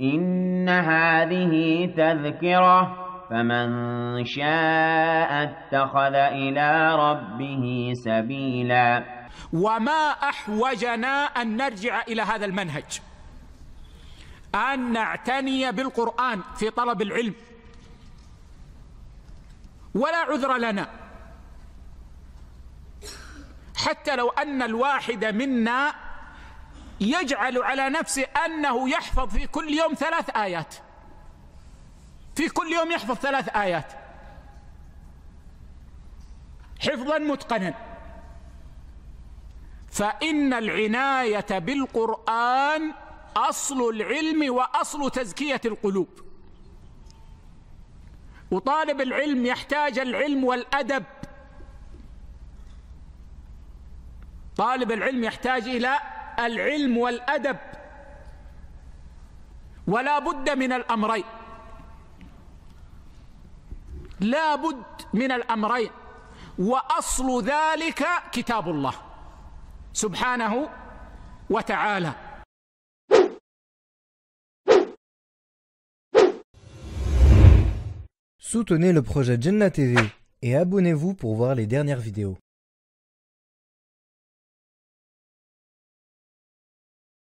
إن هذه تذكرة فمن شاء اتخذ إلى ربه سبيلا وما أحوجنا أن نرجع إلى هذا المنهج. أن نعتني بالقرآن في طلب العلم. ولا عذر لنا. حتى لو أن الواحد منا يجعل على نفسه أنه يحفظ في كل يوم ثلاث آيات. في كل يوم يحفظ ثلاث آيات. حفظا متقنا. فإن العناية بالقرآن أصل العلم وأصل تزكية القلوب. وطالب العلم يحتاج العلم والأدب. طالب العلم يحتاج إلى العلم والأدب. ولا بد من الأمرين. لا بد من الأمرين. وأصل ذلك كتاب الله سبحانه وتعالى. Soutenez le projet Jannah TV et abonnez-vous pour voir les dernières vidéos.